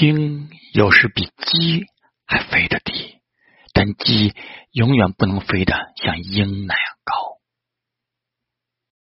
鹰有时比鸡还飞得低但鸡永远不能飞得像鹰那样高。